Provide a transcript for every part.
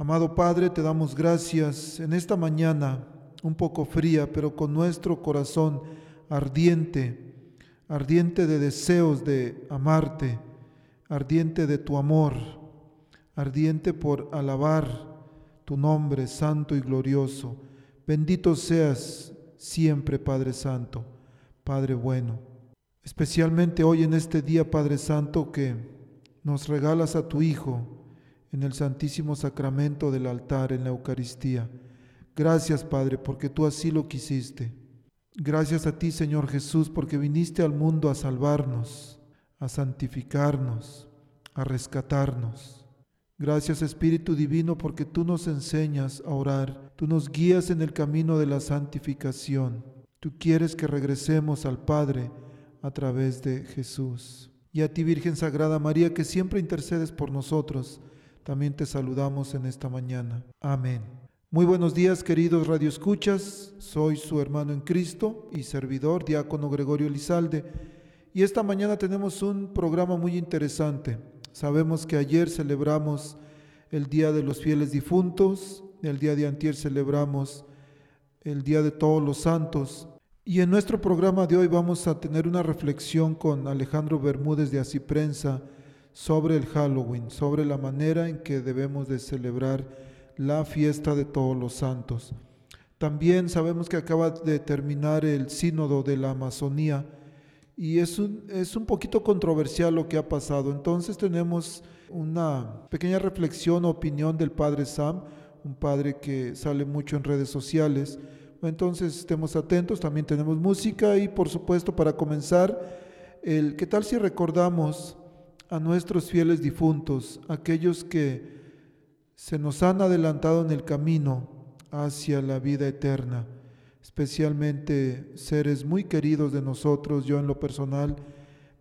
Amado Padre, te damos gracias en esta mañana, un poco fría, pero con nuestro corazón ardiente, ardiente de deseos de amarte, ardiente de tu amor, ardiente por alabar tu nombre santo y glorioso. Bendito seas siempre, Padre Santo, Padre bueno. Especialmente hoy en este día, Padre Santo, que nos regalas a tu Hijo, en el Santísimo Sacramento del altar, en la Eucaristía. Gracias, Padre, porque tú así lo quisiste. Gracias a ti, Señor Jesús, porque viniste al mundo a salvarnos, a santificarnos, a rescatarnos. Gracias, Espíritu Divino, porque tú nos enseñas a orar, tú nos guías en el camino de la santificación. Tú quieres que regresemos al Padre a través de Jesús. Y a ti, Virgen Sagrada María, que siempre intercedes por nosotros, también te saludamos en esta mañana. Amén. Muy buenos días, queridos radioescuchas. Soy su hermano en Cristo y servidor, diácono Gregorio Lizalde. Y esta mañana tenemos un programa muy interesante. Sabemos que ayer celebramos el Día de los Fieles Difuntos, el día de antier celebramos el Día de Todos los Santos. Y en nuestro programa de hoy vamos a tener una reflexión con Alejandro Bermúdez de Asiprensa sobre el Halloween, sobre la manera en que debemos de celebrar la fiesta de todos los santos. También sabemos que acaba de terminar el sínodo de la Amazonía y es un, es un poquito controversial lo que ha pasado. Entonces tenemos una pequeña reflexión o opinión del padre Sam, un padre que sale mucho en redes sociales. Entonces estemos atentos, también tenemos música y por supuesto para comenzar, el, ¿qué tal si recordamos a nuestros fieles difuntos, aquellos que se nos han adelantado en el camino hacia la vida eterna, especialmente seres muy queridos de nosotros. Yo en lo personal,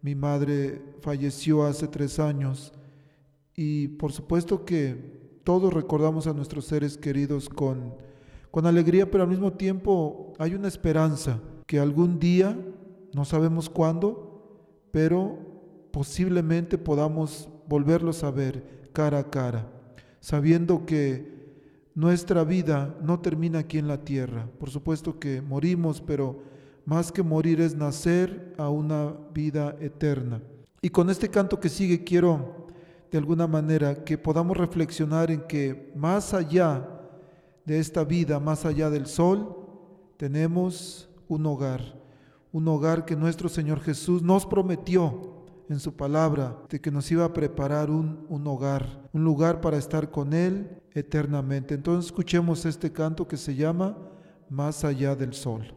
mi madre falleció hace tres años y por supuesto que todos recordamos a nuestros seres queridos con, con alegría, pero al mismo tiempo hay una esperanza que algún día, no sabemos cuándo, pero posiblemente podamos volverlos a ver cara a cara, sabiendo que nuestra vida no termina aquí en la tierra. Por supuesto que morimos, pero más que morir es nacer a una vida eterna. Y con este canto que sigue quiero de alguna manera que podamos reflexionar en que más allá de esta vida, más allá del sol, tenemos un hogar, un hogar que nuestro Señor Jesús nos prometió en su palabra de que nos iba a preparar un, un hogar, un lugar para estar con Él eternamente. Entonces escuchemos este canto que se llama Más allá del sol.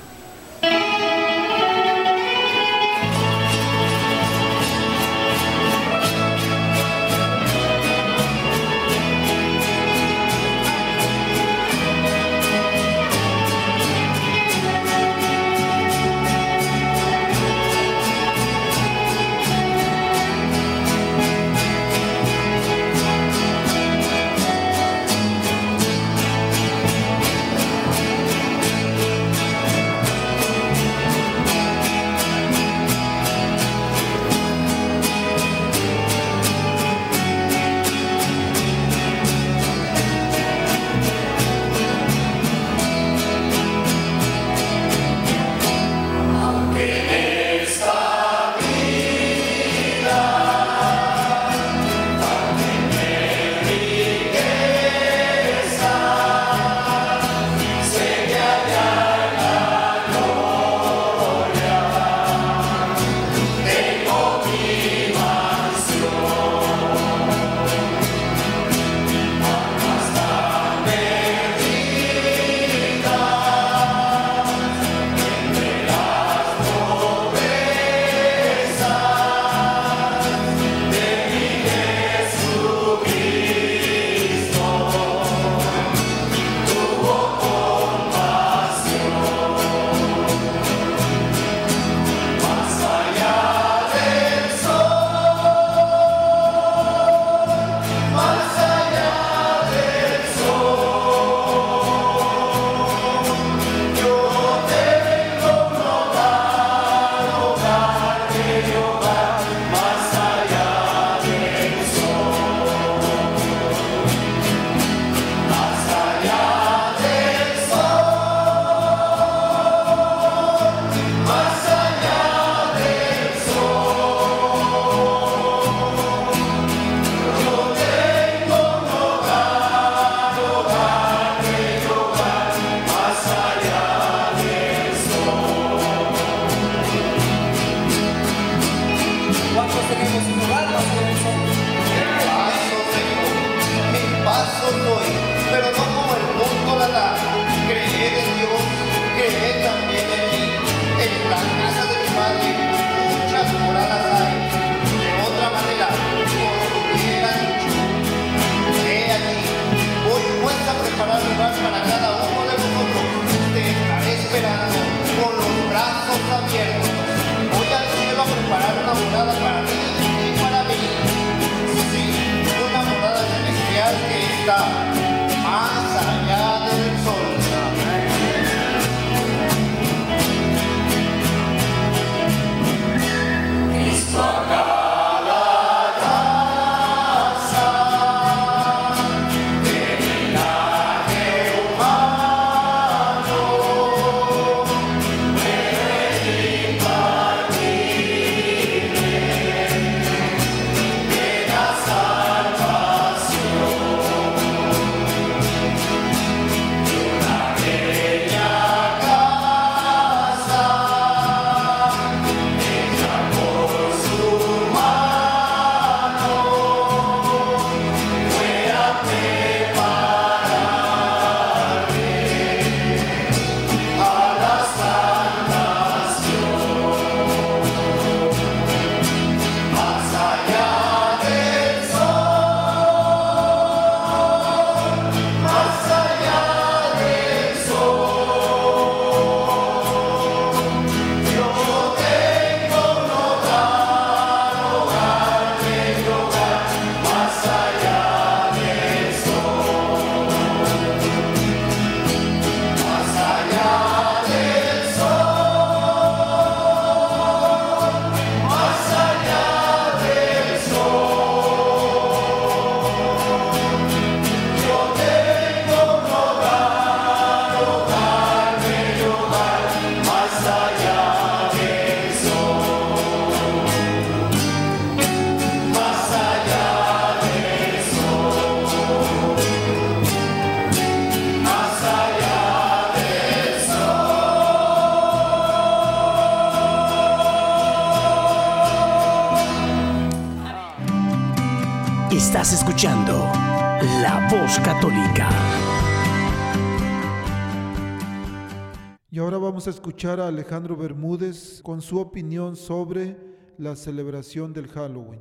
Vamos a escuchar a Alejandro Bermúdez con su opinión sobre la celebración del Halloween.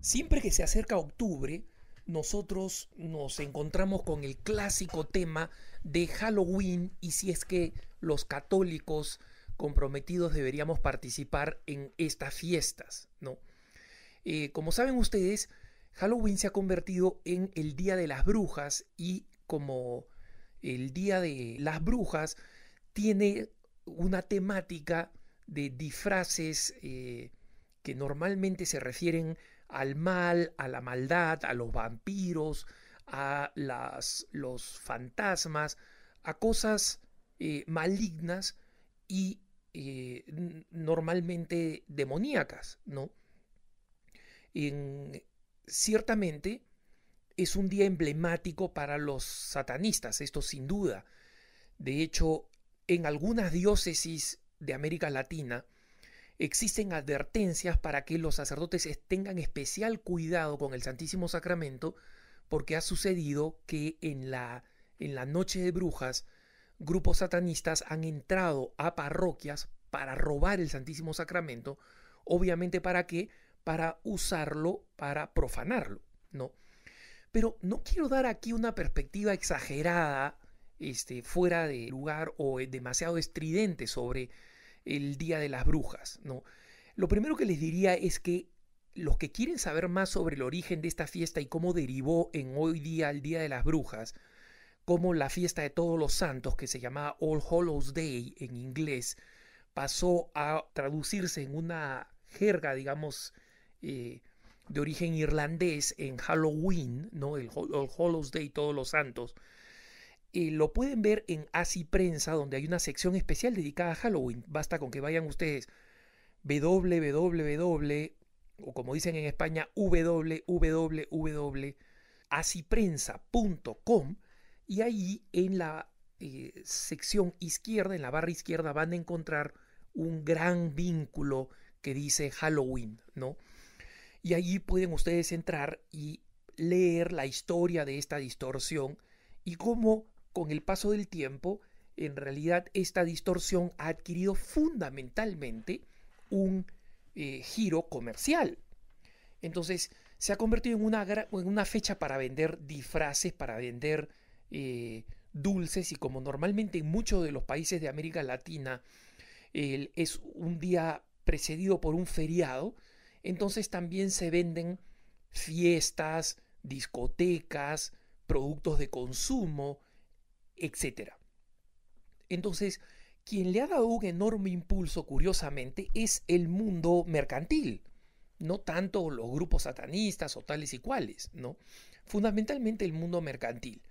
Siempre que se acerca octubre, nosotros nos encontramos con el clásico tema de Halloween y si es que los católicos comprometidos deberíamos participar en estas fiestas, ¿no? Eh, como saben ustedes, Halloween se ha convertido en el Día de las Brujas y como el Día de las Brujas tiene una temática de disfraces eh, que normalmente se refieren al mal, a la maldad, a los vampiros, a las, los fantasmas, a cosas eh, malignas y normalmente demoníacas, ¿no? En, ciertamente es un día emblemático para los satanistas, esto sin duda. De hecho, en algunas diócesis de América Latina, existen advertencias para que los sacerdotes tengan especial cuidado con el Santísimo Sacramento, porque ha sucedido que en la, en la noche de brujas, grupos satanistas han entrado a parroquias para robar el Santísimo Sacramento, obviamente para qué? Para usarlo, para profanarlo, ¿no? Pero no quiero dar aquí una perspectiva exagerada, este, fuera de lugar o demasiado estridente sobre el Día de las Brujas, ¿no? Lo primero que les diría es que los que quieren saber más sobre el origen de esta fiesta y cómo derivó en hoy día el Día de las Brujas, como la fiesta de todos los santos, que se llamaba All Hallows Day en inglés, pasó a traducirse en una jerga, digamos, eh, de origen irlandés en Halloween, ¿no? El Hallows Day, todos los santos, eh, lo pueden ver en Así Prensa, donde hay una sección especial dedicada a Halloween. Basta con que vayan ustedes www, o como dicen en España, www.asiprensa.com y ahí en la eh, sección izquierda, en la barra izquierda, van a encontrar un gran vínculo que dice Halloween, ¿no? Y allí pueden ustedes entrar y leer la historia de esta distorsión y cómo con el paso del tiempo, en realidad esta distorsión ha adquirido fundamentalmente un eh, giro comercial. Entonces, se ha convertido en una, en una fecha para vender disfraces, para vender eh, dulces y como normalmente en muchos de los países de América Latina es un día precedido por un feriado, entonces también se venden fiestas, discotecas, productos de consumo, etc. Entonces, quien le ha dado un enorme impulso, curiosamente, es el mundo mercantil, no tanto los grupos satanistas o tales y cuales, ¿no? Fundamentalmente el mundo mercantil.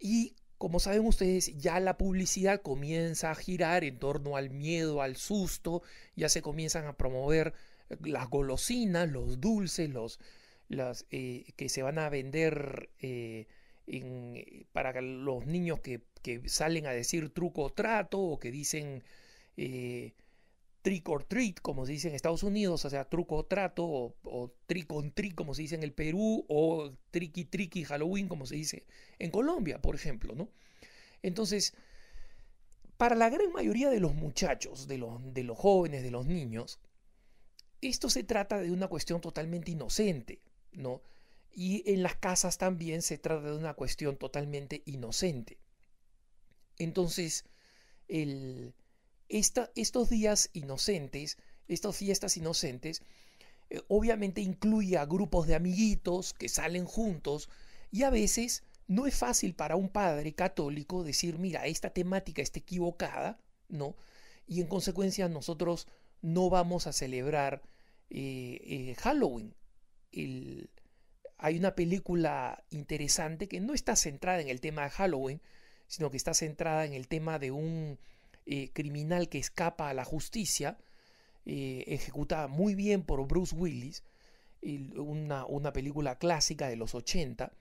Y como saben ustedes, ya la publicidad comienza a girar en torno al miedo, al susto, ya se comienzan a promover las golosinas, los dulces, los, las, eh, que se van a vender eh, para los niños que, salen a decir truco o trato o que dicen trick or treat, como se dice en Estados Unidos, o sea, truco o trato, o, trick on trick, como se dice en el Perú, o tricky tricky Halloween, como se dice en Colombia, por ejemplo, ¿no? Entonces, para la gran mayoría de los muchachos, de los jóvenes, de los niños, esto se trata de una cuestión totalmente inocente, ¿no? Y en las casas también se trata de una cuestión totalmente inocente. Entonces, el, estos días inocentes, estas fiestas inocentes, eh, obviamente incluye a grupos de amiguitos que salen juntos y a veces no es fácil para un padre católico decir, mira, esta temática está equivocada, ¿no? Y en consecuencia nosotros no vamos a celebrar eh, eh, Halloween. hay una película interesante que no está centrada en el tema de Halloween, sino que está centrada en el tema de un eh, criminal que escapa a la justicia, ejecutada muy bien por Bruce Willis, una, una, película clásica de los 80,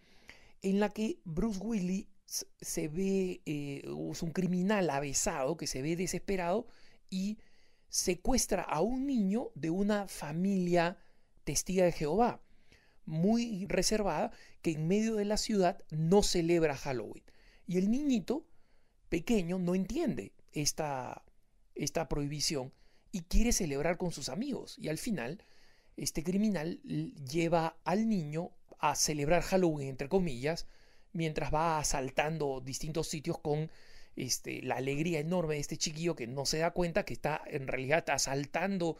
en la que Bruce Willis se ve, es un criminal avesado que se ve desesperado y secuestra a un niño de una familia testiga de Jehová, muy reservada, que en medio de la ciudad no celebra Halloween. Y el niñito pequeño no entiende esta, esta prohibición y quiere celebrar con sus amigos. Y al final, este criminal lleva al niño a celebrar Halloween, entre comillas, mientras va asaltando distintos sitios con este, la alegría enorme de este chiquillo que no se da cuenta que está en realidad asaltando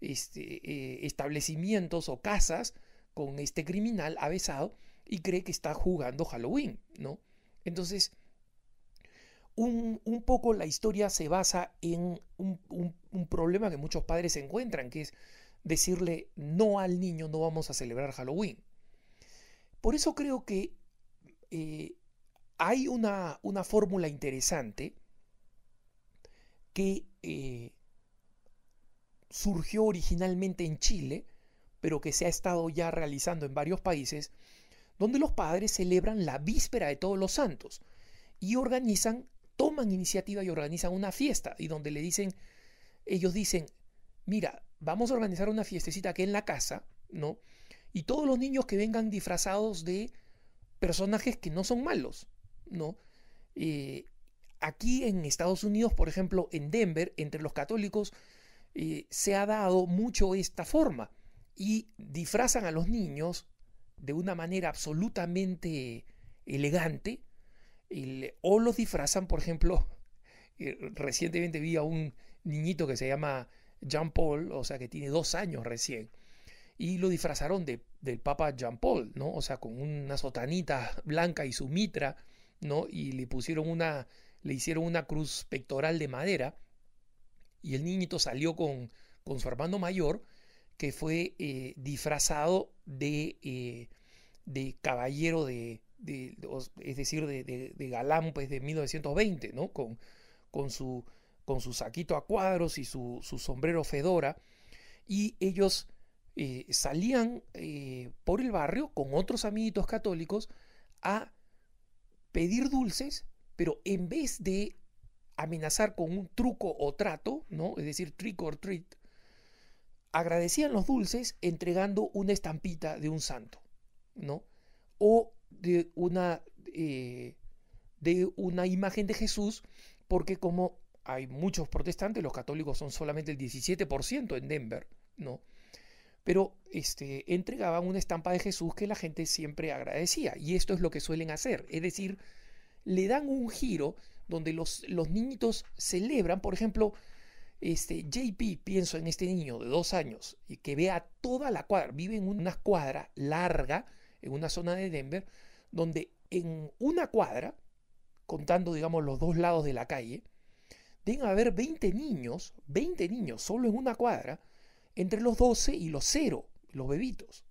este, eh, establecimientos o casas con este criminal avesado y cree que está jugando Halloween, ¿no? Entonces, un, poco la historia se basa en un, problema que muchos padres encuentran, que es decirle no al niño, no vamos a celebrar Halloween. Por eso creo que eh, hay una, una fórmula interesante que eh, surgió originalmente en Chile, pero que se ha estado ya realizando en varios países, donde los padres celebran la víspera de todos los santos y organizan toman iniciativa y organizan una fiesta y donde le dicen, ellos dicen, mira, vamos a organizar una fiestecita aquí en la casa, ¿no? Y todos los niños que vengan disfrazados de personajes que no son malos, ¿no? Eh, aquí en Estados Unidos, por ejemplo, en Denver, entre los católicos, eh, se ha dado mucho esta forma y disfrazan a los niños de una manera absolutamente elegante, o los disfrazan, por ejemplo, eh, recientemente vi a un niñito que se llama Jean Paul, o sea, que tiene dos años recién, y lo disfrazaron de, del Papa Jean Paul, ¿no? O sea, con una sotanita blanca y su mitra, ¿no? Y le pusieron una, le hicieron una cruz pectoral de madera, y el niñito salió con, con su hermano mayor, que fue eh, disfrazado de, eh, de caballero de, es decir, de, de, galán pues, de 1920, ¿no? Con, con, su, con su saquito a cuadros y su, sombrero fedora. Y ellos eh, salían por el barrio con otros amiguitos católicos a pedir dulces, pero en vez de amenazar con un truco o trato, ¿no? Es decir, trick or treat, agradecían los dulces entregando una estampita de un santo, ¿no? O de una, eh, de una imagen de Jesús, porque como hay muchos protestantes, los católicos son solamente el 17% en Denver, ¿no? Pero este, entregaban una estampa de Jesús que la gente siempre agradecía. Y esto es lo que suelen hacer. Es decir, le dan un giro donde los, niñitos celebran, por ejemplo, este, JP, pienso en este niño de dos años, y que vea toda la cuadra, vive en una cuadra larga, en una zona de Denver, donde en una cuadra, contando, digamos, los dos lados de la calle, deben haber 20 niños, 20 niños solo en una cuadra, entre los 12 y los 0, los bebitos.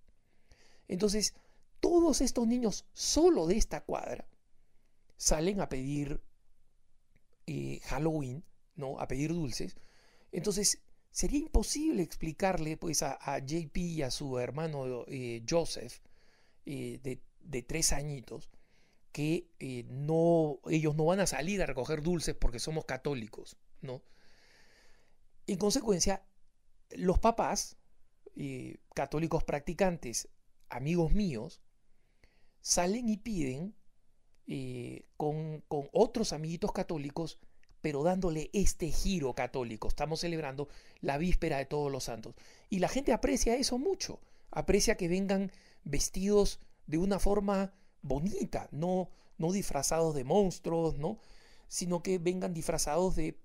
Entonces, todos estos niños solo de esta cuadra salen a pedir eh, Halloween, ¿no? A pedir dulces. Entonces, sería imposible explicarle pues a, JP y a su hermano eh, Joseph eh, de, de, tres añitos que no, ellos no van a salir a recoger dulces porque somos católicos, ¿no? En consecuencia, los papás, católicos practicantes, amigos míos, salen y piden eh, con, otros amiguitos católicos, pero dándole este giro católico. Estamos celebrando la víspera de todos los santos. Y la gente aprecia eso mucho. Aprecia que vengan vestidos de una forma bonita, no, no disfrazados de monstruos, ¿no? sino que vengan disfrazados de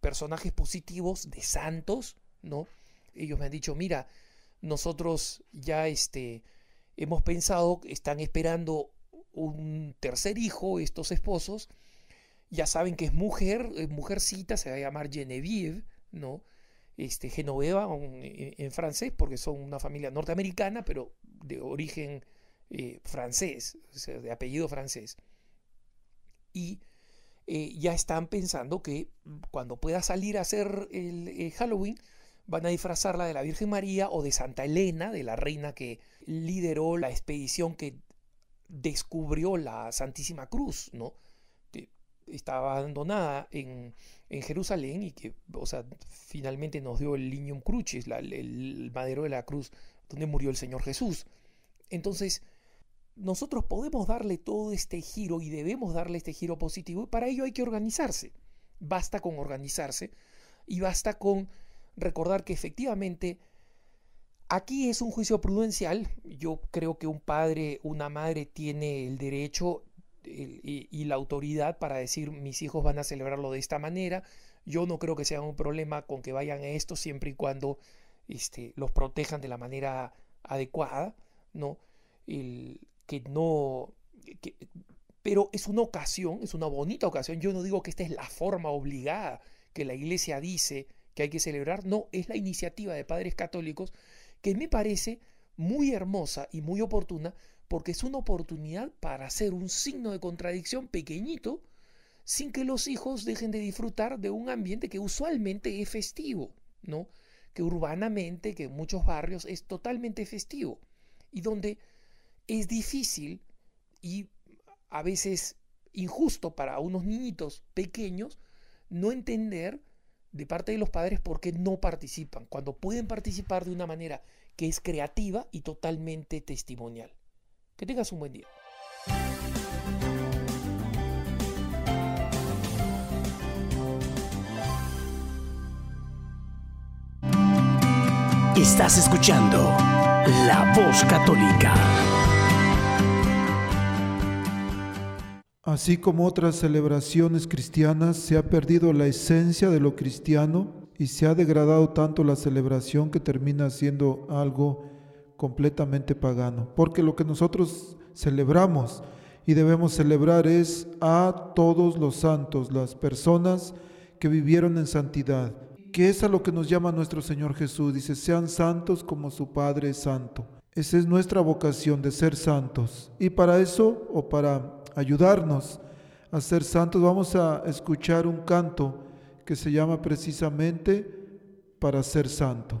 personajes positivos, de santos, ¿no? Ellos me han dicho, mira, nosotros ya este, hemos pensado, están esperando un tercer hijo, estos esposos, ya saben que es mujer, mujercita, se va a llamar Genevieve, ¿no? Este, Genoveva en, francés, porque son una familia norteamericana, pero de origen eh, francés, de apellido francés. Y eh, ya están pensando que cuando pueda salir a hacer el, el Halloween, van a disfrazarla de la Virgen María o de Santa Elena, de la reina que lideró la expedición que descubrió la Santísima Cruz, ¿no? Que estaba abandonada en, Jerusalén y que, o sea, finalmente nos dio el Lignum Crucis, el, madero de la cruz donde murió el Señor Jesús. Entonces, nosotros podemos darle todo este giro y debemos darle este giro positivo y para ello hay que organizarse. Basta con organizarse y basta con recordar que efectivamente Aquí es un juicio prudencial. Yo creo que un padre, una madre tiene el derecho y, la autoridad para decir mis hijos van a celebrarlo de esta manera. Yo no creo que sea un problema con que vayan a esto siempre y cuando este, los protejan de la manera adecuada, ¿no? El, que no... pero es una ocasión, es una bonita ocasión. Yo no digo que esta es la forma obligada que la iglesia dice que hay que celebrar. No, es la iniciativa de padres católicos que me parece muy hermosa y muy oportuna porque es una oportunidad para hacer un signo de contradicción pequeñito sin que los hijos dejen de disfrutar de un ambiente que usualmente es festivo, ¿no? Que urbanamente, que en muchos barrios es totalmente festivo y donde es difícil y a veces injusto para unos niñitos pequeños no entender de parte de los padres por qué no participan, cuando pueden participar de una manera que es creativa y totalmente testimonial. Que tengas un buen día. Estás escuchando La Voz Católica. Así como otras celebraciones cristianas, se ha perdido la esencia de lo cristiano y se ha degradado tanto la celebración que termina siendo algo completamente pagano. Porque lo que nosotros celebramos y debemos celebrar es a todos los santos, las personas que vivieron en santidad, que es a lo que nos llama nuestro Señor Jesús. Dice, sean santos como su Padre es santo. Esa es nuestra vocación de ser santos. Y para eso, o para ayudarnos a ser santos, vamos a escuchar un canto que se llama precisamente para ser santo.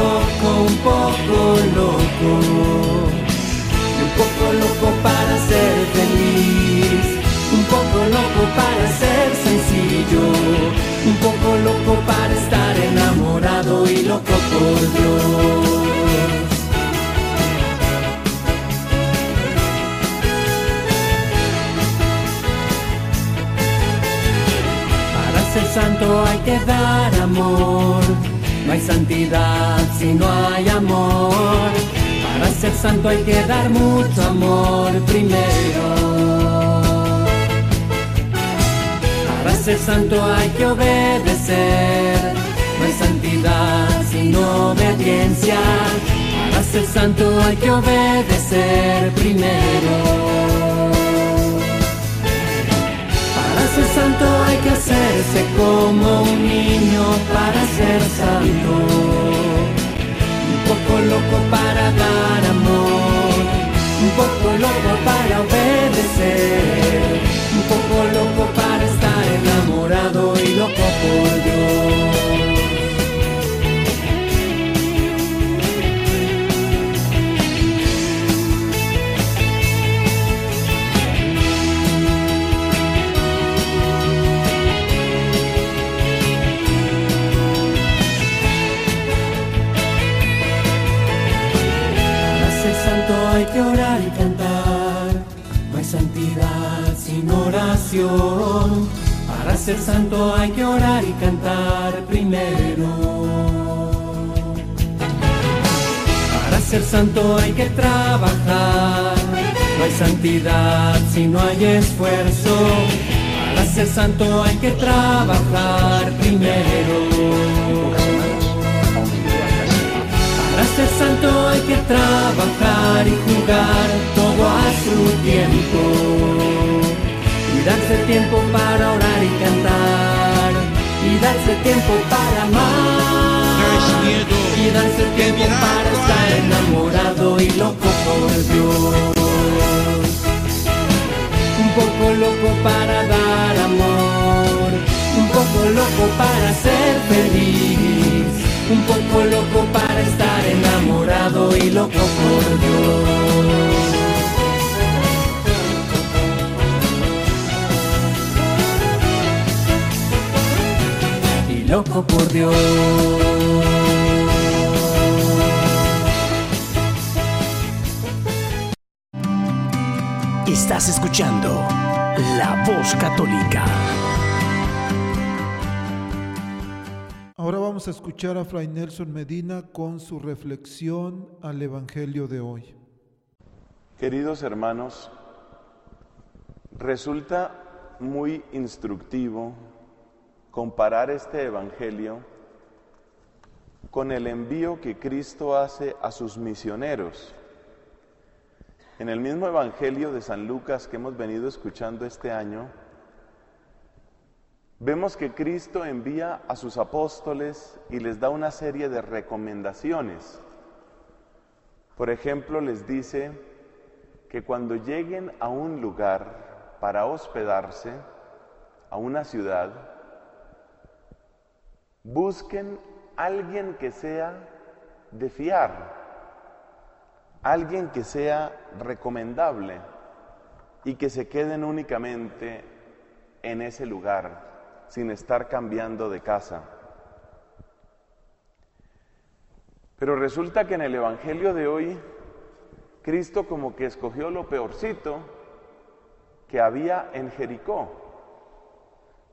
loco, un poco loco. Un poco loco para ser feliz. Un poco loco para ser sencillo. Un poco loco para estar enamorado y loco por Dios. santo hay que dar amor. No hay santidad si no hay amor. Para ser santo hay que dar mucho amor primero. Para ser santo hay que obedecer. No hay santidad sin obediencia. Para ser santo hay que obedecer primero ser santo hay que hacerse como un niño para ser santo. Un poco loco para dar amor, un poco loco para obedecer, un poco loco para estar enamorado y loco por Dios. Santo hay que trabajar. No hay santidad si no hay esfuerzo. Para ser santo hay que trabajar primero. Para ser santo hay que trabajar y jugar todo a su tiempo. Y darse tiempo para orar y cantar. Y darse tiempo para amar. Y darse tiempo para estar enamorado y loco por Dios. Un poco loco para dar amor. Un poco loco para ser feliz un poco loco para estar enamorado y loco por Dios. Y loco por Dios. Estás escuchando La Voz Católica. Ahora vamos a escuchar a Fray Nelson Medina con su reflexión al Evangelio de hoy. Queridos hermanos, resulta muy instructivo comparar este Evangelio con el envío que Cristo hace a sus misioneros. En el mismo Evangelio de San Lucas que hemos venido escuchando este año, Vemos que Cristo envía a sus apóstoles y les da una serie de recomendaciones. Por ejemplo, les dice que cuando lleguen a un lugar para hospedarse, a una ciudad, busquen alguien que sea de fiar, alguien que sea recomendable y que se queden únicamente en ese lugar sin estar cambiando de casa. Pero resulta que en el Evangelio de hoy, Cristo como que escogió lo peorcito que había en Jericó.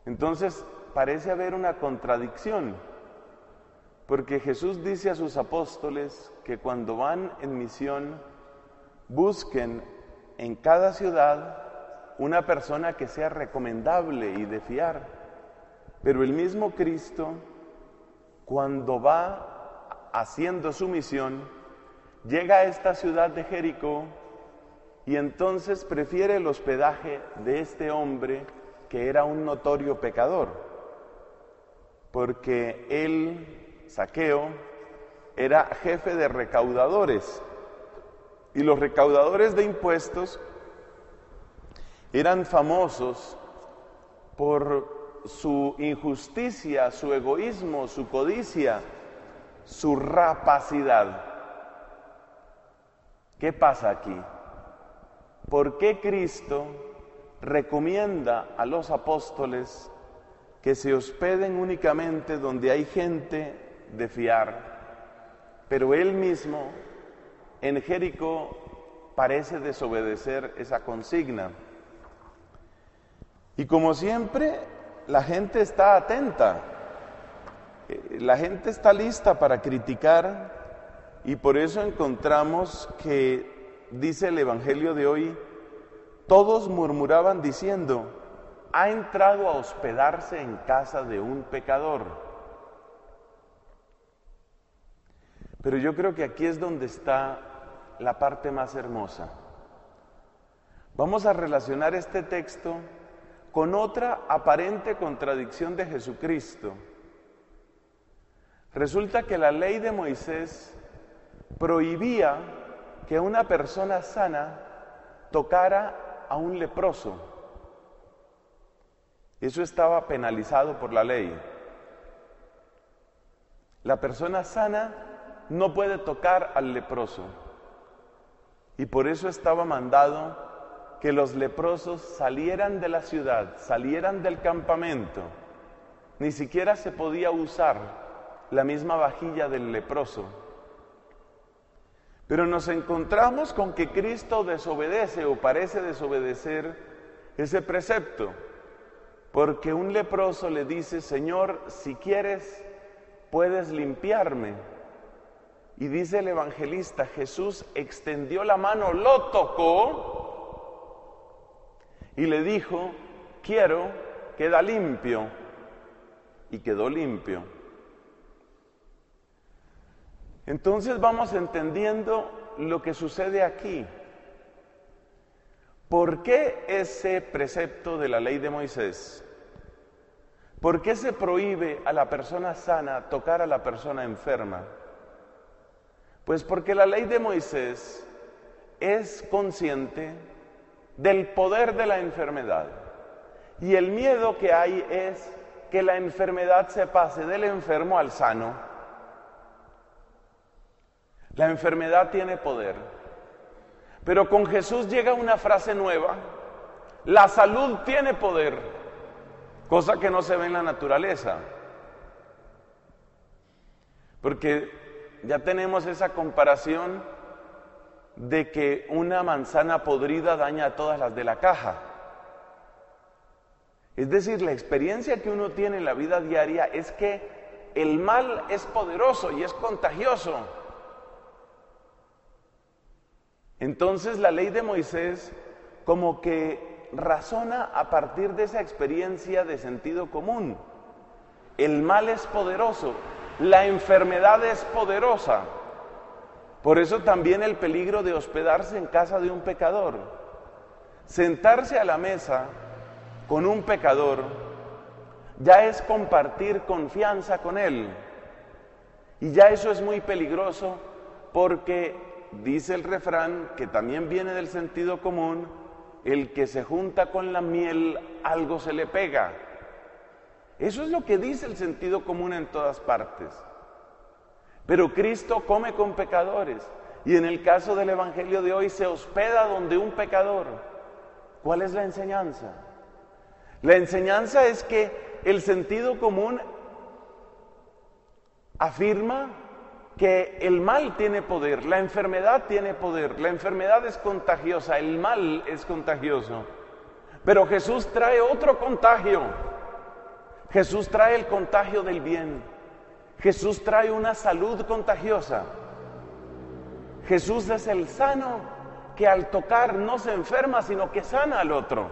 Entonces parece haber una contradicción, porque Jesús dice a sus apóstoles que cuando van en misión, busquen en cada ciudad una persona que sea recomendable y de fiar. Pero el mismo Cristo, cuando va haciendo su misión, llega a esta ciudad de Jericó y entonces prefiere el hospedaje de este hombre que era un notorio pecador, porque él, Saqueo, era jefe de recaudadores y los recaudadores de impuestos eran famosos por su injusticia, su egoísmo, su codicia, su rapacidad. ¿Qué pasa aquí? ¿Por qué Cristo recomienda a los apóstoles que se hospeden únicamente donde hay gente de fiar, pero él mismo en Jericó parece desobedecer esa consigna? Y como siempre, la gente está atenta, eh, la gente está lista para criticar y por eso encontramos que, dice el Evangelio de hoy, todos murmuraban diciendo, ha entrado a hospedarse en casa de un pecador. Pero yo creo que aquí es donde está la parte más hermosa. Vamos a relacionar este texto con otra aparente contradicción de Jesucristo. Resulta que la ley de Moisés prohibía que una persona sana tocara a un leproso. Eso estaba penalizado por la ley. La persona sana no puede tocar al leproso. Y por eso estaba mandado que los leprosos salieran de la ciudad, salieran del campamento. Ni siquiera se podía usar la misma vajilla del leproso. Pero nos encontramos con que Cristo desobedece o parece desobedecer ese precepto, porque un leproso le dice, Señor, si quieres, puedes limpiarme. Y dice el evangelista, Jesús extendió la mano, lo tocó y le dijo, quiero, queda limpio. Y quedó limpio. Entonces vamos entendiendo lo que sucede aquí. ¿Por qué ese precepto de la ley de Moisés? ¿Por qué se prohíbe a la persona sana tocar a la persona enferma? Pues porque la ley de Moisés es consciente del poder de la enfermedad. Y el miedo que hay es que la enfermedad se pase del enfermo al sano. La enfermedad tiene poder. Pero con Jesús llega una frase nueva. La salud tiene poder, cosa que no se ve en la naturaleza. Porque ya tenemos esa comparación de que una manzana podrida daña a todas las de la caja. Es decir, la experiencia que uno tiene en la vida diaria es que el mal es poderoso y es contagioso. Entonces la ley de Moisés como que razona a partir de esa experiencia de sentido común. El mal es poderoso, la enfermedad es poderosa. Por eso también el peligro de hospedarse en casa de un pecador. Sentarse a la mesa con un pecador ya es compartir confianza con él. Y ya eso es muy peligroso porque dice el refrán, que también viene del sentido común, el que se junta con la miel algo se le pega. Eso es lo que dice el sentido común en todas partes. Pero Cristo come con pecadores y en el caso del Evangelio de hoy se hospeda donde un pecador. ¿Cuál es la enseñanza? La enseñanza es que el sentido común afirma que el mal tiene poder, la enfermedad tiene poder, la enfermedad es contagiosa, el mal es contagioso. Pero Jesús trae otro contagio. Jesús trae el contagio del bien. Jesús trae una salud contagiosa. Jesús es el sano que al tocar no se enferma, sino que sana al otro.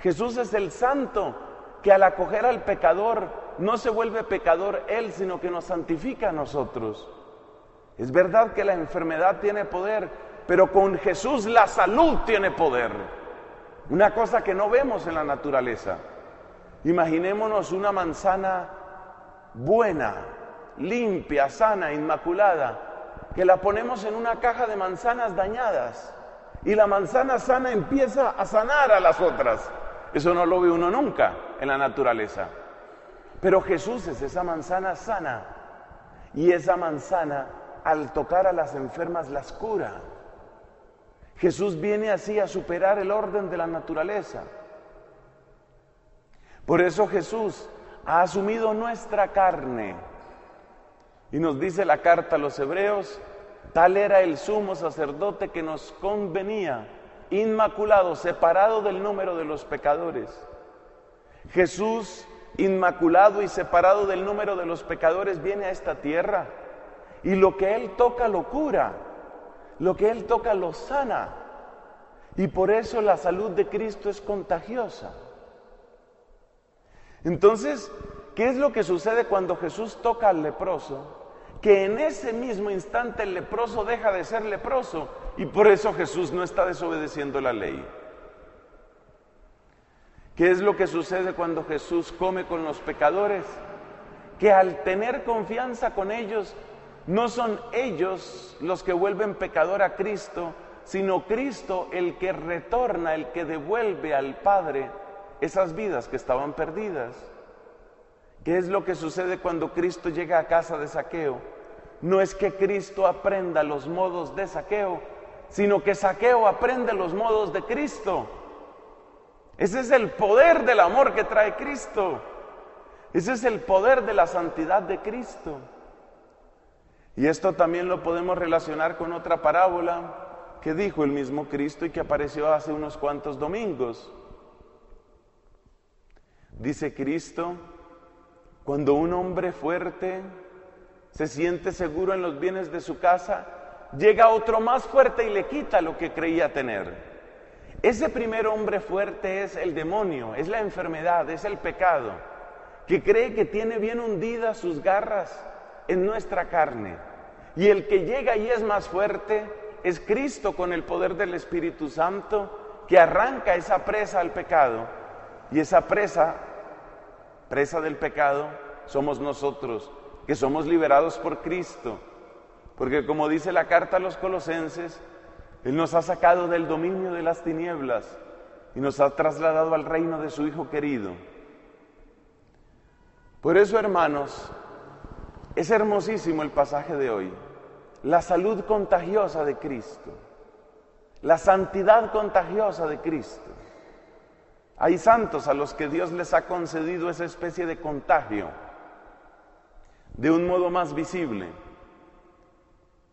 Jesús es el santo que al acoger al pecador no se vuelve pecador él, sino que nos santifica a nosotros. Es verdad que la enfermedad tiene poder, pero con Jesús la salud tiene poder. Una cosa que no vemos en la naturaleza. Imaginémonos una manzana buena, limpia, sana, inmaculada, que la ponemos en una caja de manzanas dañadas y la manzana sana empieza a sanar a las otras. Eso no lo ve uno nunca en la naturaleza. Pero Jesús es esa manzana sana y esa manzana al tocar a las enfermas las cura. Jesús viene así a superar el orden de la naturaleza. Por eso Jesús ha asumido nuestra carne. Y nos dice la carta a los hebreos, tal era el sumo sacerdote que nos convenía, inmaculado, separado del número de los pecadores. Jesús, inmaculado y separado del número de los pecadores, viene a esta tierra y lo que Él toca lo cura, lo que Él toca lo sana. Y por eso la salud de Cristo es contagiosa. Entonces, ¿qué es lo que sucede cuando Jesús toca al leproso? Que en ese mismo instante el leproso deja de ser leproso y por eso Jesús no está desobedeciendo la ley. ¿Qué es lo que sucede cuando Jesús come con los pecadores? Que al tener confianza con ellos, no son ellos los que vuelven pecador a Cristo, sino Cristo el que retorna, el que devuelve al Padre esas vidas que estaban perdidas. ¿Qué es lo que sucede cuando Cristo llega a casa de saqueo? No es que Cristo aprenda los modos de saqueo, sino que saqueo aprende los modos de Cristo. Ese es el poder del amor que trae Cristo. Ese es el poder de la santidad de Cristo. Y esto también lo podemos relacionar con otra parábola que dijo el mismo Cristo y que apareció hace unos cuantos domingos. Dice Cristo, cuando un hombre fuerte se siente seguro en los bienes de su casa, llega otro más fuerte y le quita lo que creía tener. Ese primer hombre fuerte es el demonio, es la enfermedad, es el pecado, que cree que tiene bien hundidas sus garras en nuestra carne. Y el que llega y es más fuerte es Cristo con el poder del Espíritu Santo que arranca esa presa al pecado. Y esa presa presa del pecado somos nosotros, que somos liberados por Cristo. Porque como dice la carta a los colosenses, Él nos ha sacado del dominio de las tinieblas y nos ha trasladado al reino de su Hijo querido. Por eso, hermanos, es hermosísimo el pasaje de hoy. La salud contagiosa de Cristo. La santidad contagiosa de Cristo. Hay santos a los que Dios les ha concedido esa especie de contagio de un modo más visible.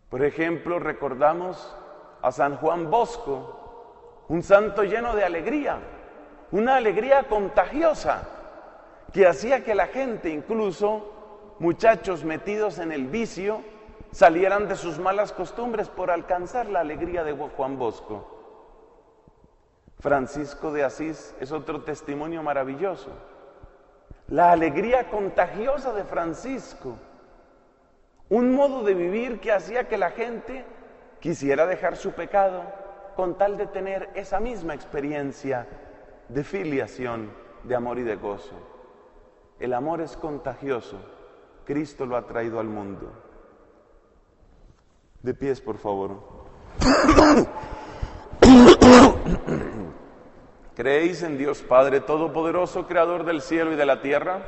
Por ejemplo, recordamos a San Juan Bosco, un santo lleno de alegría, una alegría contagiosa que hacía que la gente, incluso muchachos metidos en el vicio, salieran de sus malas costumbres por alcanzar la alegría de Juan Bosco. Francisco de Asís es otro testimonio maravilloso. La alegría contagiosa de Francisco. Un modo de vivir que hacía que la gente quisiera dejar su pecado con tal de tener esa misma experiencia de filiación, de amor y de gozo. El amor es contagioso. Cristo lo ha traído al mundo. De pies, por favor. ¿Creéis en Dios Padre Todopoderoso, Creador del cielo y de la tierra?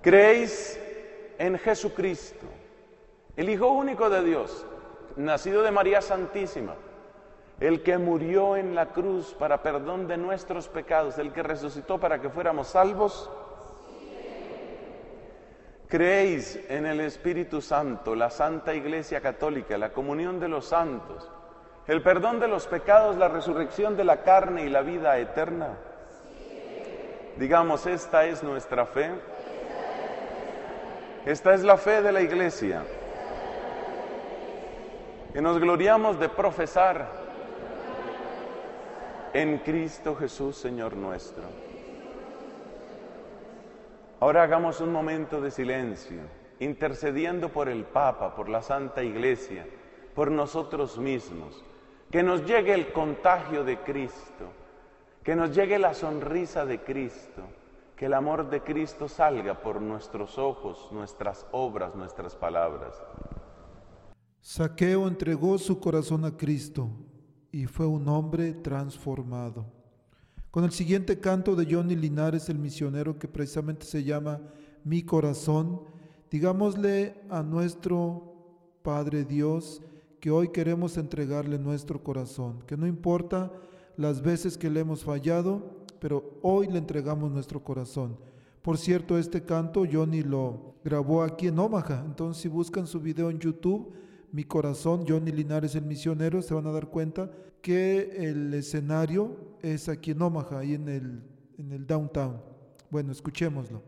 ¿Creéis en Jesucristo, el Hijo único de Dios, nacido de María Santísima, el que murió en la cruz para perdón de nuestros pecados, el que resucitó para que fuéramos salvos? ¿Creéis en el Espíritu Santo, la Santa Iglesia Católica, la comunión de los santos? El perdón de los pecados, la resurrección de la carne y la vida eterna. Digamos, esta es nuestra fe. Esta es la fe de la iglesia. Que nos gloriamos de profesar en Cristo Jesús, Señor nuestro. Ahora hagamos un momento de silencio. intercediendo por el Papa, por la Santa Iglesia, por nosotros mismos, que nos llegue el contagio de Cristo, que nos llegue la sonrisa de Cristo, que el amor de Cristo salga por nuestros ojos, nuestras obras, nuestras palabras. Saqueo entregó su corazón a Cristo y fue un hombre transformado. Con el siguiente canto de Johnny Linares, el misionero que precisamente se llama Mi corazón, digámosle a nuestro Padre Dios que hoy queremos entregarle nuestro corazón, que no importa las veces que le hemos fallado, pero hoy le entregamos nuestro corazón. Por cierto, este canto Johnny lo grabó aquí en Omaha, entonces si buscan su video en YouTube, Mi Corazón, Johnny Linares el Misionero, se van a dar cuenta que el escenario es aquí en Omaha, ahí en el, en el downtown. Bueno, escuchémoslo.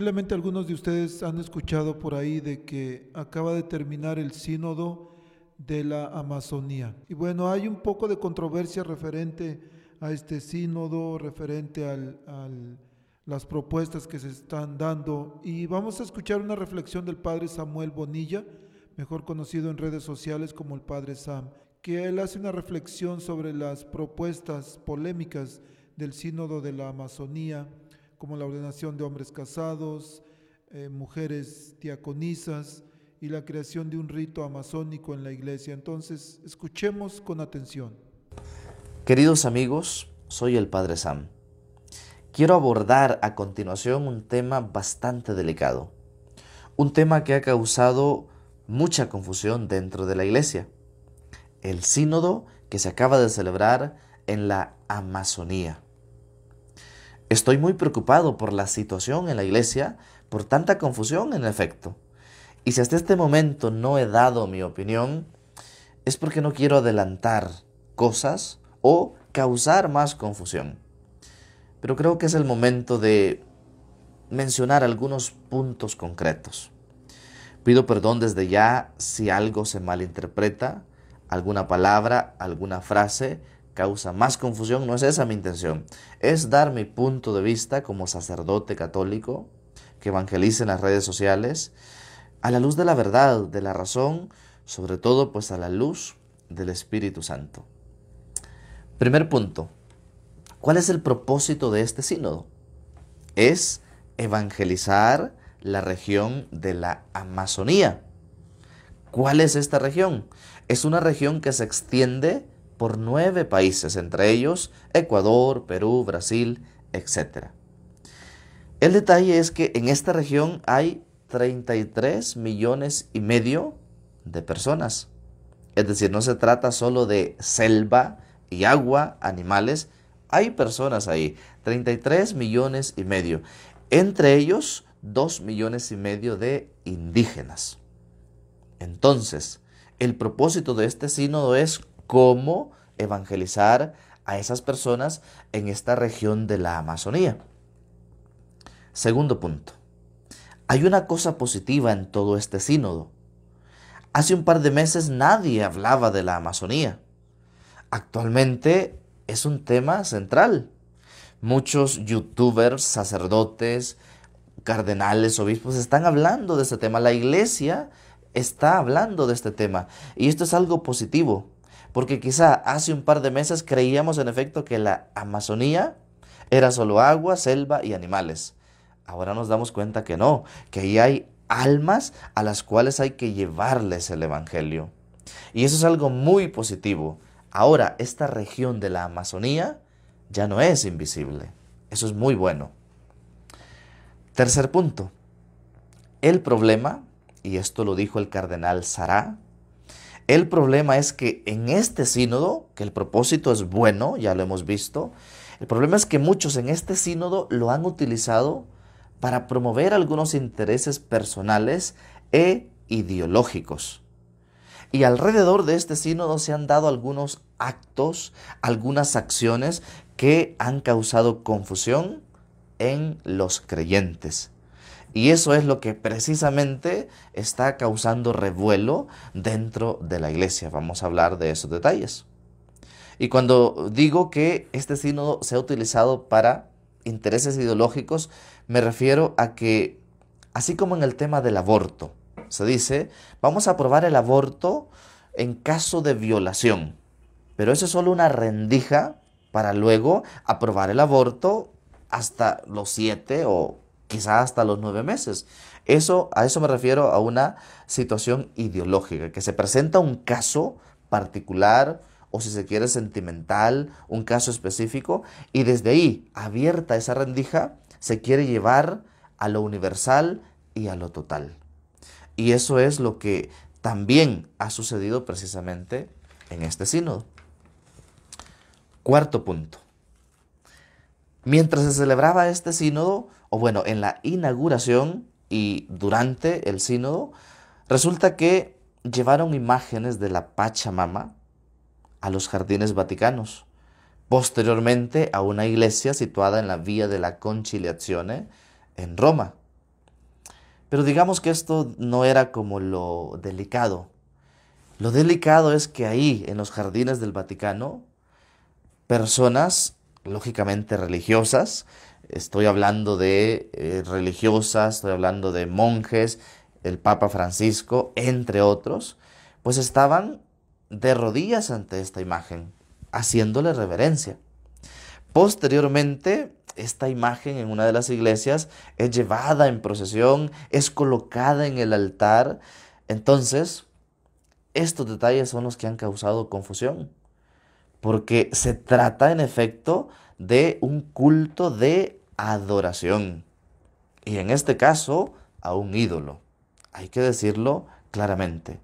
Posiblemente algunos de ustedes han escuchado por ahí de que acaba de terminar el sínodo de la Amazonía. Y bueno, hay un poco de controversia referente a este sínodo, referente a las propuestas que se están dando. Y vamos a escuchar una reflexión del padre Samuel Bonilla, mejor conocido en redes sociales como el padre Sam, que él hace una reflexión sobre las propuestas polémicas del sínodo de la Amazonía como la ordenación de hombres casados, eh, mujeres diaconisas y la creación de un rito amazónico en la iglesia. Entonces, escuchemos con atención. Queridos amigos, soy el Padre Sam. Quiero abordar a continuación un tema bastante delicado, un tema que ha causado mucha confusión dentro de la iglesia, el sínodo que se acaba de celebrar en la Amazonía. Estoy muy preocupado por la situación en la iglesia, por tanta confusión en efecto. Y si hasta este momento no he dado mi opinión, es porque no quiero adelantar cosas o causar más confusión. Pero creo que es el momento de mencionar algunos puntos concretos. Pido perdón desde ya si algo se malinterpreta, alguna palabra, alguna frase causa más confusión. No es esa mi intención. Es dar mi punto de vista como sacerdote católico que evangelice en las redes sociales a la luz de la verdad, de la razón, sobre todo pues a la luz del Espíritu Santo. Primer punto. ¿Cuál es el propósito de este sínodo? Es evangelizar la región de la Amazonía. ¿Cuál es esta región? Es una región que se extiende por nueve países, entre ellos Ecuador, Perú, Brasil, etc. El detalle es que en esta región hay 33 millones y medio de personas. Es decir, no se trata solo de selva y agua, animales, hay personas ahí, 33 millones y medio. Entre ellos, 2 millones y medio de indígenas. Entonces, el propósito de este sínodo es cómo evangelizar a esas personas en esta región de la Amazonía. Segundo punto. Hay una cosa positiva en todo este sínodo. Hace un par de meses nadie hablaba de la Amazonía. Actualmente es un tema central. Muchos youtubers, sacerdotes, cardenales, obispos están hablando de este tema. La iglesia está hablando de este tema. Y esto es algo positivo, porque quizá hace un par de meses creíamos en efecto que la Amazonía era solo agua, selva y animales. Ahora nos damos cuenta que no, que ahí hay almas a las cuales hay que llevarles el Evangelio. Y eso es algo muy positivo. Ahora, esta región de la Amazonía ya no es invisible. Eso es muy bueno. Tercer punto. El problema, y esto lo dijo el cardenal Sará, el problema es que en este sínodo, que el propósito es bueno, ya lo hemos visto, el problema es que muchos en este sínodo lo han utilizado para promover algunos intereses personales e ideológicos. Y alrededor de este sínodo se han dado algunos actos, algunas acciones que han causado confusión en los creyentes. Y eso es lo que precisamente está causando revuelo dentro de la iglesia. Vamos a hablar de esos detalles. Y cuando digo que este sínodo se ha utilizado para intereses ideológicos, me refiero a que, así como en el tema del aborto, se dice, vamos a aprobar el aborto en caso de violación. Pero eso es solo una rendija para luego aprobar el aborto hasta los siete o quizá hasta los nueve meses. Eso, a eso me refiero a una situación ideológica, que se presenta un caso particular o si se quiere sentimental, un caso específico, y desde ahí, abierta esa rendija, se quiere llevar a lo universal y a lo total. Y eso es lo que también ha sucedido precisamente en este sínodo. Cuarto punto. Mientras se celebraba este sínodo, o bueno, en la inauguración y durante el sínodo, resulta que llevaron imágenes de la Pachamama a los jardines vaticanos, posteriormente a una iglesia situada en la Vía de la Conciliazione en Roma. Pero digamos que esto no era como lo delicado. Lo delicado es que ahí, en los jardines del Vaticano, personas, lógicamente religiosas, estoy hablando de eh, religiosas, estoy hablando de monjes, el Papa Francisco, entre otros, pues estaban de rodillas ante esta imagen, haciéndole reverencia. Posteriormente, esta imagen en una de las iglesias es llevada en procesión, es colocada en el altar. Entonces, estos detalles son los que han causado confusión, porque se trata en efecto de un culto de adoración. Y en este caso, a un ídolo. Hay que decirlo claramente.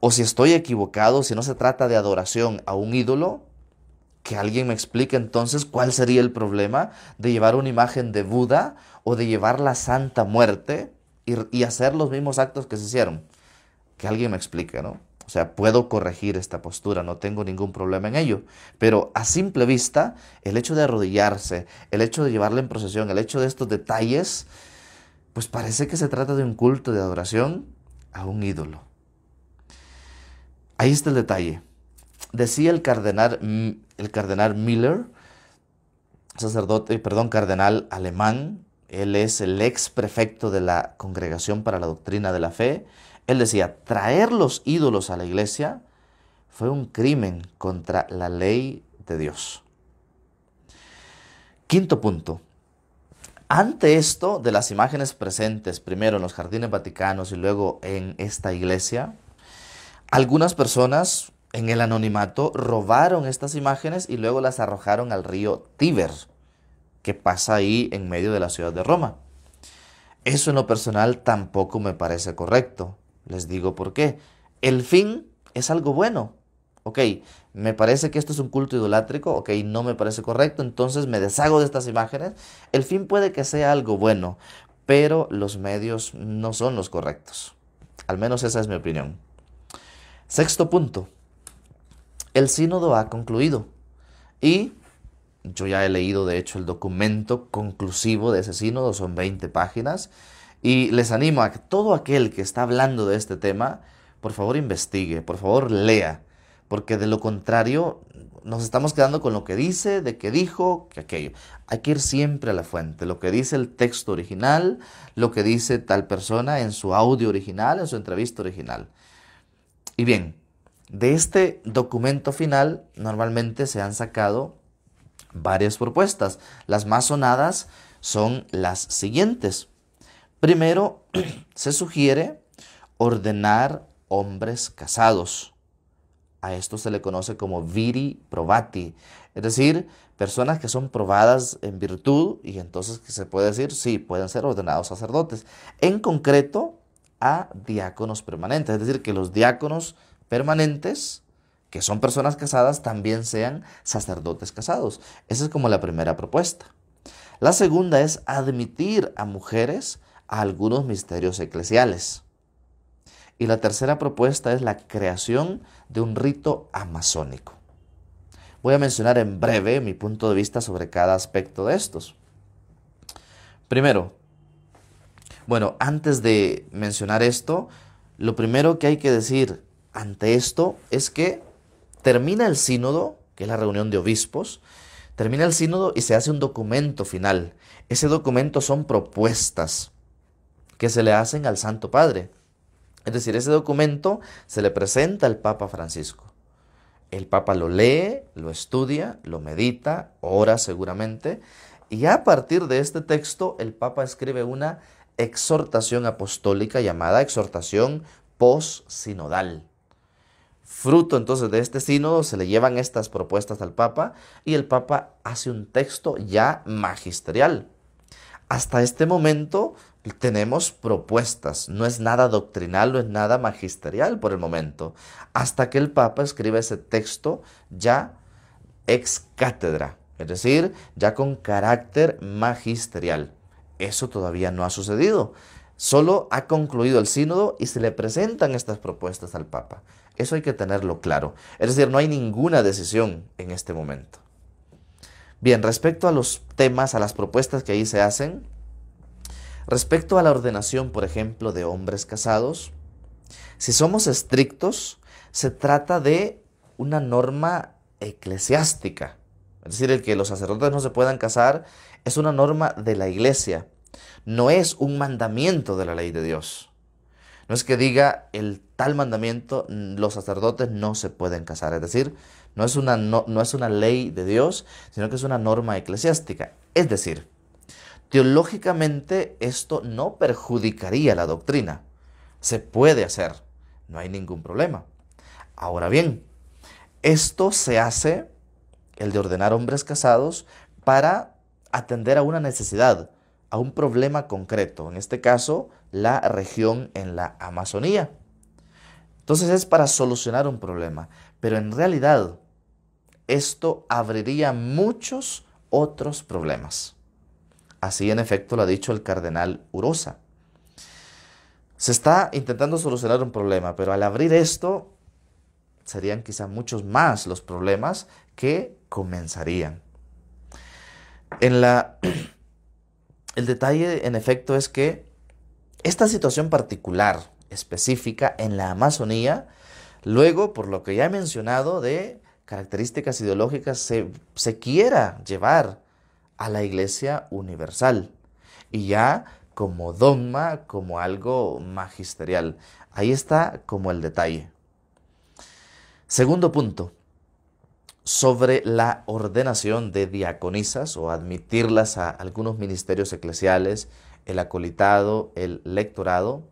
O si estoy equivocado, si no se trata de adoración a un ídolo, que alguien me explique entonces cuál sería el problema de llevar una imagen de Buda o de llevar la Santa Muerte y, hacer los mismos actos que se hicieron. Que alguien me explique, ¿no? O sea, puedo corregir esta postura, no tengo ningún problema en ello. Pero a simple vista, el hecho de arrodillarse, el hecho de llevarla en procesión, el hecho de estos detalles, pues parece que se trata de un culto de adoración a un ídolo. Ahí está el detalle. Decía el cardenal, el cardenal Miller, sacerdote, perdón, cardenal alemán, él es el ex prefecto de la Congregación para la Doctrina de la Fe, él decía, traer los ídolos a la iglesia fue un crimen contra la ley de Dios. Quinto punto. Ante esto de las imágenes presentes, primero en los jardines vaticanos y luego en esta iglesia, algunas personas en el anonimato robaron estas imágenes y luego las arrojaron al río Tíber, que pasa ahí en medio de la ciudad de Roma. Eso en lo personal tampoco me parece correcto. Les digo por qué. El fin es algo bueno. Ok, me parece que esto es un culto idolátrico, ok, no me parece correcto, entonces me deshago de estas imágenes. El fin puede que sea algo bueno, pero los medios no son los correctos. Al menos esa es mi opinión. Sexto punto. El sínodo ha concluido y yo ya he leído de hecho el documento conclusivo de ese sínodo, son 20 páginas, y les animo a que todo aquel que está hablando de este tema, por favor investigue, por favor lea, porque de lo contrario nos estamos quedando con lo que dice, de qué dijo, que aquello. Hay que ir siempre a la fuente, lo que dice el texto original, lo que dice tal persona en su audio original, en su entrevista original. Y bien, de este documento final normalmente se han sacado varias propuestas. Las más sonadas son las siguientes. Primero, se sugiere ordenar hombres casados. A esto se le conoce como viri probati, es decir, personas que son probadas en virtud y entonces que se puede decir, sí, pueden ser ordenados sacerdotes. En concreto, a diáconos permanentes, es decir, que los diáconos permanentes, que son personas casadas, también sean sacerdotes casados. Esa es como la primera propuesta. La segunda es admitir a mujeres algunos misterios eclesiales. Y la tercera propuesta es la creación de un rito amazónico. Voy a mencionar en breve mi punto de vista sobre cada aspecto de estos. Primero, bueno, antes de mencionar esto, lo primero que hay que decir ante esto es que termina el sínodo, que es la reunión de obispos, termina el sínodo y se hace un documento final. Ese documento son propuestas que se le hacen al Santo Padre. Es decir, ese documento se le presenta al Papa Francisco. El Papa lo lee, lo estudia, lo medita, ora seguramente, y a partir de este texto el Papa escribe una exhortación apostólica llamada exhortación post-sinodal. Fruto entonces de este sínodo se le llevan estas propuestas al Papa y el Papa hace un texto ya magisterial. Hasta este momento tenemos propuestas, no es nada doctrinal, no es nada magisterial por el momento, hasta que el Papa escribe ese texto ya ex cátedra, es decir, ya con carácter magisterial. Eso todavía no ha sucedido. Solo ha concluido el sínodo y se le presentan estas propuestas al Papa. Eso hay que tenerlo claro. Es decir, no hay ninguna decisión en este momento. Bien, respecto a los temas, a las propuestas que ahí se hacen, respecto a la ordenación, por ejemplo, de hombres casados, si somos estrictos, se trata de una norma eclesiástica. Es decir, el que los sacerdotes no se puedan casar es una norma de la iglesia no es un mandamiento de la ley de Dios. No es que diga el tal mandamiento, los sacerdotes no se pueden casar. Es decir, no es una, no, es una ley de Dios, sino que es una norma eclesiástica. Es decir, teológicamente esto no perjudicaría la doctrina. Se puede hacer, no hay ningún problema. Ahora bien, esto se hace, el de ordenar hombres casados, para atender a una necesidad a un problema concreto, en este caso la región en la Amazonía. Entonces es para solucionar un problema, pero en realidad esto abriría muchos otros problemas. Así en efecto lo ha dicho el cardenal Urosa. Se está intentando solucionar un problema, pero al abrir esto serían quizá muchos más los problemas que comenzarían. En la, el detalle, en efecto, es que esta situación particular, específica en la Amazonía, luego, por lo que ya he mencionado de características ideológicas, se, se quiera llevar a la Iglesia Universal y ya como dogma, como algo magisterial. Ahí está como el detalle. Segundo punto, sobre la ordenación de diaconisas o admitirlas a algunos ministerios eclesiales, el acolitado, el lectorado,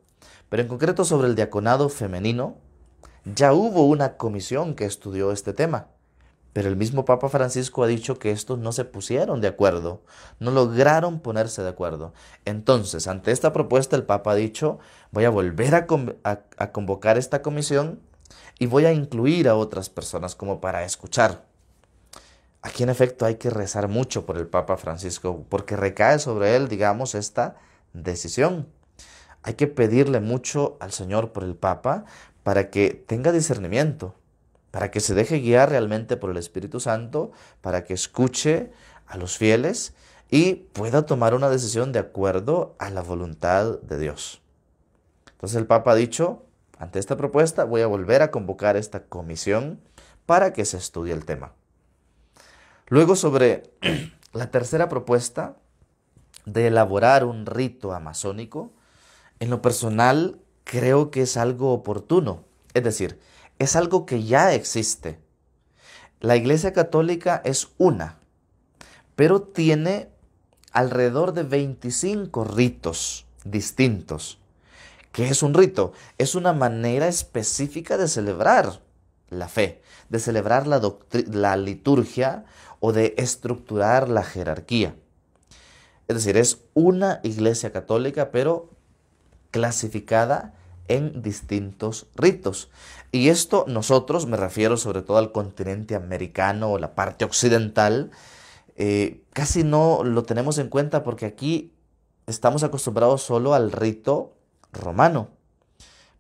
pero en concreto sobre el diaconado femenino, ya hubo una comisión que estudió este tema, pero el mismo Papa Francisco ha dicho que estos no se pusieron de acuerdo, no lograron ponerse de acuerdo. Entonces, ante esta propuesta, el Papa ha dicho, voy a volver a, convocar esta comisión y voy a incluir a otras personas como para escuchar. Aquí en efecto hay que rezar mucho por el Papa Francisco porque recae sobre él, digamos, esta decisión. Hay que pedirle mucho al Señor por el Papa para que tenga discernimiento, para que se deje guiar realmente por el Espíritu Santo, para que escuche a los fieles y pueda tomar una decisión de acuerdo a la voluntad de Dios. Entonces el Papa ha dicho, ante esta propuesta voy a volver a convocar esta comisión para que se estudie el tema. Luego sobre la tercera propuesta de elaborar un rito amazónico, en lo personal creo que es algo oportuno, es decir, es algo que ya existe. La Iglesia Católica es una, pero tiene alrededor de 25 ritos distintos. ¿Qué es un rito? Es una manera específica de celebrar la fe, de celebrar la, la liturgia o de estructurar la jerarquía. Es decir, es una iglesia católica, pero clasificada en distintos ritos. Y esto nosotros, me refiero sobre todo al continente americano o la parte occidental, eh, casi no lo tenemos en cuenta porque aquí estamos acostumbrados solo al rito romano.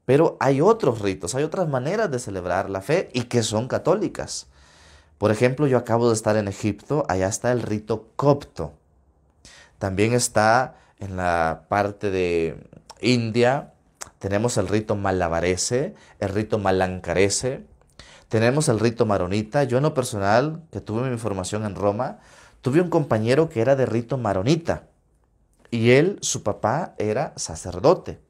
Pero hay otros ritos, hay otras maneras de celebrar la fe y que son católicas. Por ejemplo, yo acabo de estar en Egipto, allá está el rito copto. También está en la parte de India, tenemos el rito malabarese, el rito malancarese, tenemos el rito maronita. Yo en lo personal, que tuve mi formación en Roma, tuve un compañero que era de rito maronita y él, su papá, era sacerdote.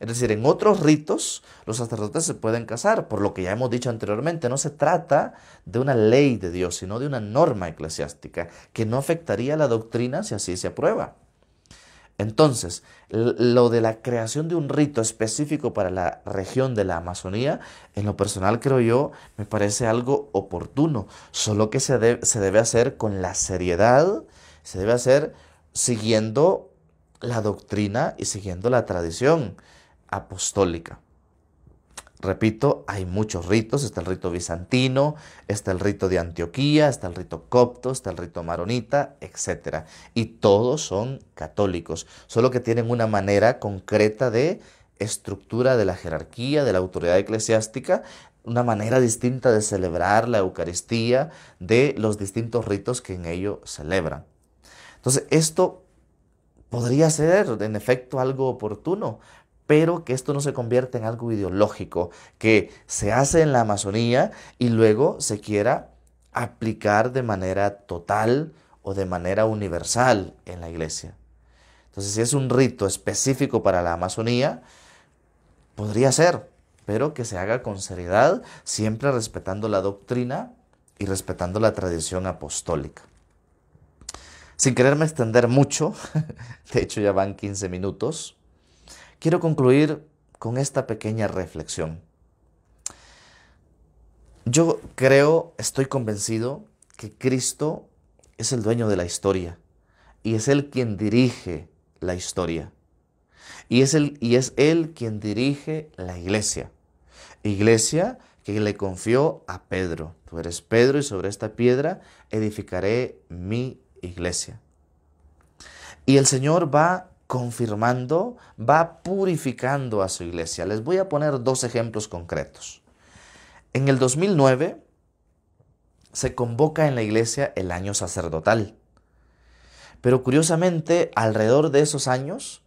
Es decir, en otros ritos los sacerdotes se pueden casar, por lo que ya hemos dicho anteriormente, no se trata de una ley de Dios, sino de una norma eclesiástica que no afectaría la doctrina si así se aprueba. Entonces, lo de la creación de un rito específico para la región de la Amazonía, en lo personal creo yo, me parece algo oportuno, solo que se, se debe hacer con la seriedad, se debe hacer siguiendo la doctrina y siguiendo la tradición apostólica. Repito, hay muchos ritos, está el rito bizantino, está el rito de Antioquía, está el rito copto, está el rito maronita, etc. Y todos son católicos, solo que tienen una manera concreta de estructura de la jerarquía, de la autoridad eclesiástica, una manera distinta de celebrar la Eucaristía, de los distintos ritos que en ello celebran. Entonces, esto podría ser en efecto algo oportuno pero que esto no se convierta en algo ideológico, que se hace en la Amazonía y luego se quiera aplicar de manera total o de manera universal en la iglesia. Entonces, si es un rito específico para la Amazonía, podría ser, pero que se haga con seriedad, siempre respetando la doctrina y respetando la tradición apostólica. Sin quererme extender mucho, de hecho ya van 15 minutos, Quiero concluir con esta pequeña reflexión. Yo creo, estoy convencido que Cristo es el dueño de la historia y es Él quien dirige la historia. Y es, él, y es Él quien dirige la iglesia. Iglesia que le confió a Pedro. Tú eres Pedro y sobre esta piedra edificaré mi iglesia. Y el Señor va confirmando, va purificando a su iglesia. Les voy a poner dos ejemplos concretos. En el 2009 se convoca en la iglesia el año sacerdotal. Pero curiosamente, alrededor de esos años,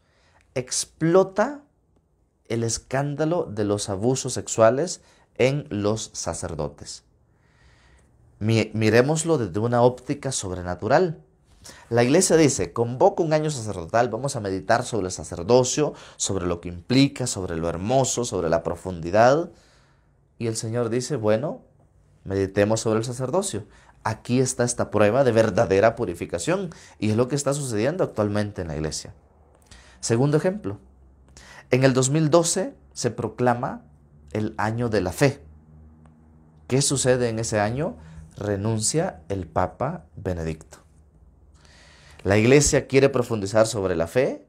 explota el escándalo de los abusos sexuales en los sacerdotes. Miremoslo desde una óptica sobrenatural. La iglesia dice, convoco un año sacerdotal, vamos a meditar sobre el sacerdocio, sobre lo que implica, sobre lo hermoso, sobre la profundidad. Y el Señor dice, bueno, meditemos sobre el sacerdocio. Aquí está esta prueba de verdadera purificación y es lo que está sucediendo actualmente en la iglesia. Segundo ejemplo, en el 2012 se proclama el año de la fe. ¿Qué sucede en ese año? Renuncia el Papa Benedicto. La iglesia quiere profundizar sobre la fe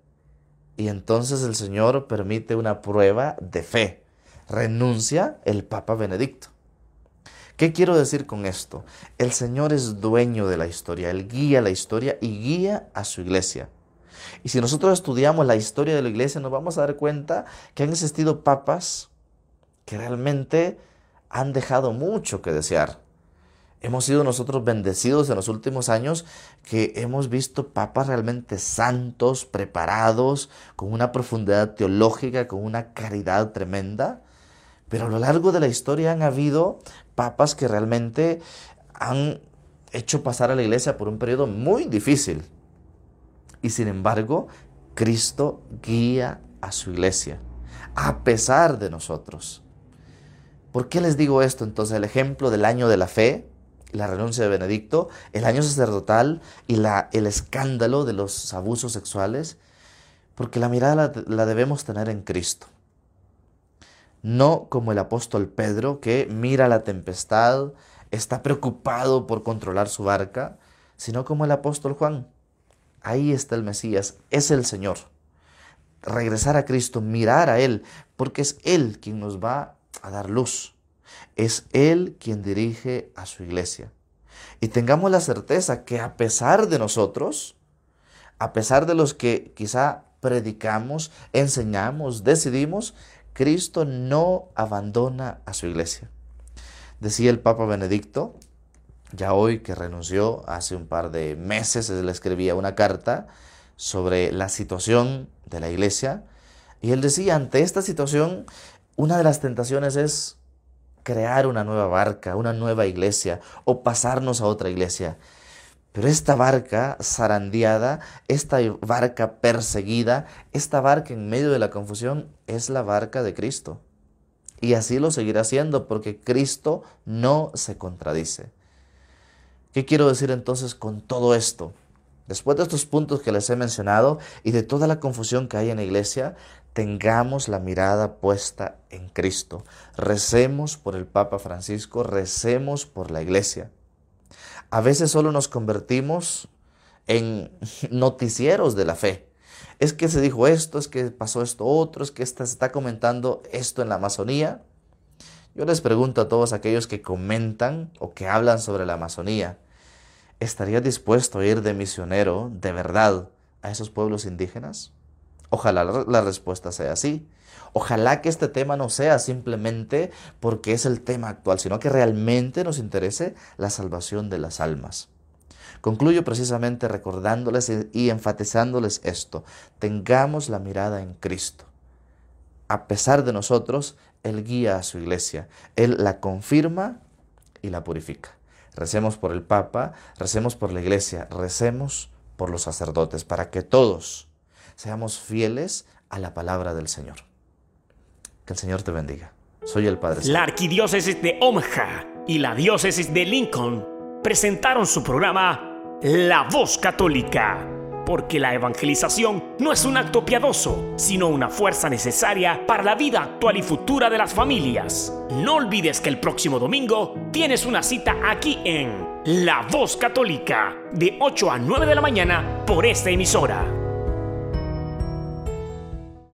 y entonces el Señor permite una prueba de fe. Renuncia el Papa Benedicto. ¿Qué quiero decir con esto? El Señor es dueño de la historia, Él guía la historia y guía a su iglesia. Y si nosotros estudiamos la historia de la iglesia, nos vamos a dar cuenta que han existido papas que realmente han dejado mucho que desear. Hemos sido nosotros bendecidos en los últimos años que hemos visto papas realmente santos, preparados, con una profundidad teológica, con una caridad tremenda. Pero a lo largo de la historia han habido papas que realmente han hecho pasar a la iglesia por un periodo muy difícil. Y sin embargo, Cristo guía a su iglesia, a pesar de nosotros. ¿Por qué les digo esto? Entonces, el ejemplo del año de la fe, la renuncia de Benedicto, el año sacerdotal y la, el escándalo de los abusos sexuales, porque la mirada la debemos tener en Cristo no como el apóstol Pedro que mira la tempestad, está preocupado por controlar su barca, sino como el apóstol Juan. Ahí está el Mesías, es el Señor. Regresar a Cristo, mirar a Él, porque es Él quien nos va a dar luz. Es Él quien dirige a su iglesia. Y tengamos la certeza que a pesar de nosotros, a pesar de los que quizá predicamos, enseñamos, decidimos, Cristo no abandona a su iglesia. Decía el Papa Benedicto, ya hoy que renunció, hace un par de meses, le escribía una carta sobre la situación de la iglesia, y él decía, ante esta situación, una de las tentaciones es crear una nueva barca, una nueva iglesia, o pasarnos a otra iglesia. Pero esta barca zarandeada, esta barca perseguida, esta barca en medio de la confusión es la barca de Cristo. Y así lo seguirá siendo porque Cristo no se contradice. ¿Qué quiero decir entonces con todo esto? Después de estos puntos que les he mencionado y de toda la confusión que hay en la iglesia, tengamos la mirada puesta en Cristo. Recemos por el Papa Francisco, recemos por la iglesia. A veces solo nos convertimos en noticieros de la fe. Es que se dijo esto, es que pasó esto otro, es que se está comentando esto en la Amazonía. Yo les pregunto a todos aquellos que comentan o que hablan sobre la Amazonía, ¿estaría dispuesto a ir de misionero de verdad a esos pueblos indígenas? Ojalá la respuesta sea así. Ojalá que este tema no sea simplemente porque es el tema actual, sino que realmente nos interese la salvación de las almas. Concluyo precisamente recordándoles y enfatizándoles esto. Tengamos la mirada en Cristo. A pesar de nosotros, Él guía a su iglesia. Él la confirma y la purifica. Recemos por el Papa, recemos por la iglesia, recemos por los sacerdotes, para que todos seamos fieles a la palabra del Señor. Que el Señor te bendiga. Soy el Padre. La Arquidiócesis de Omaha y la Diócesis de Lincoln presentaron su programa La Voz Católica, porque la evangelización no es un acto piadoso, sino una fuerza necesaria para la vida actual y futura de las familias. No olvides que el próximo domingo tienes una cita aquí en La Voz Católica, de 8 a 9 de la mañana por esta emisora.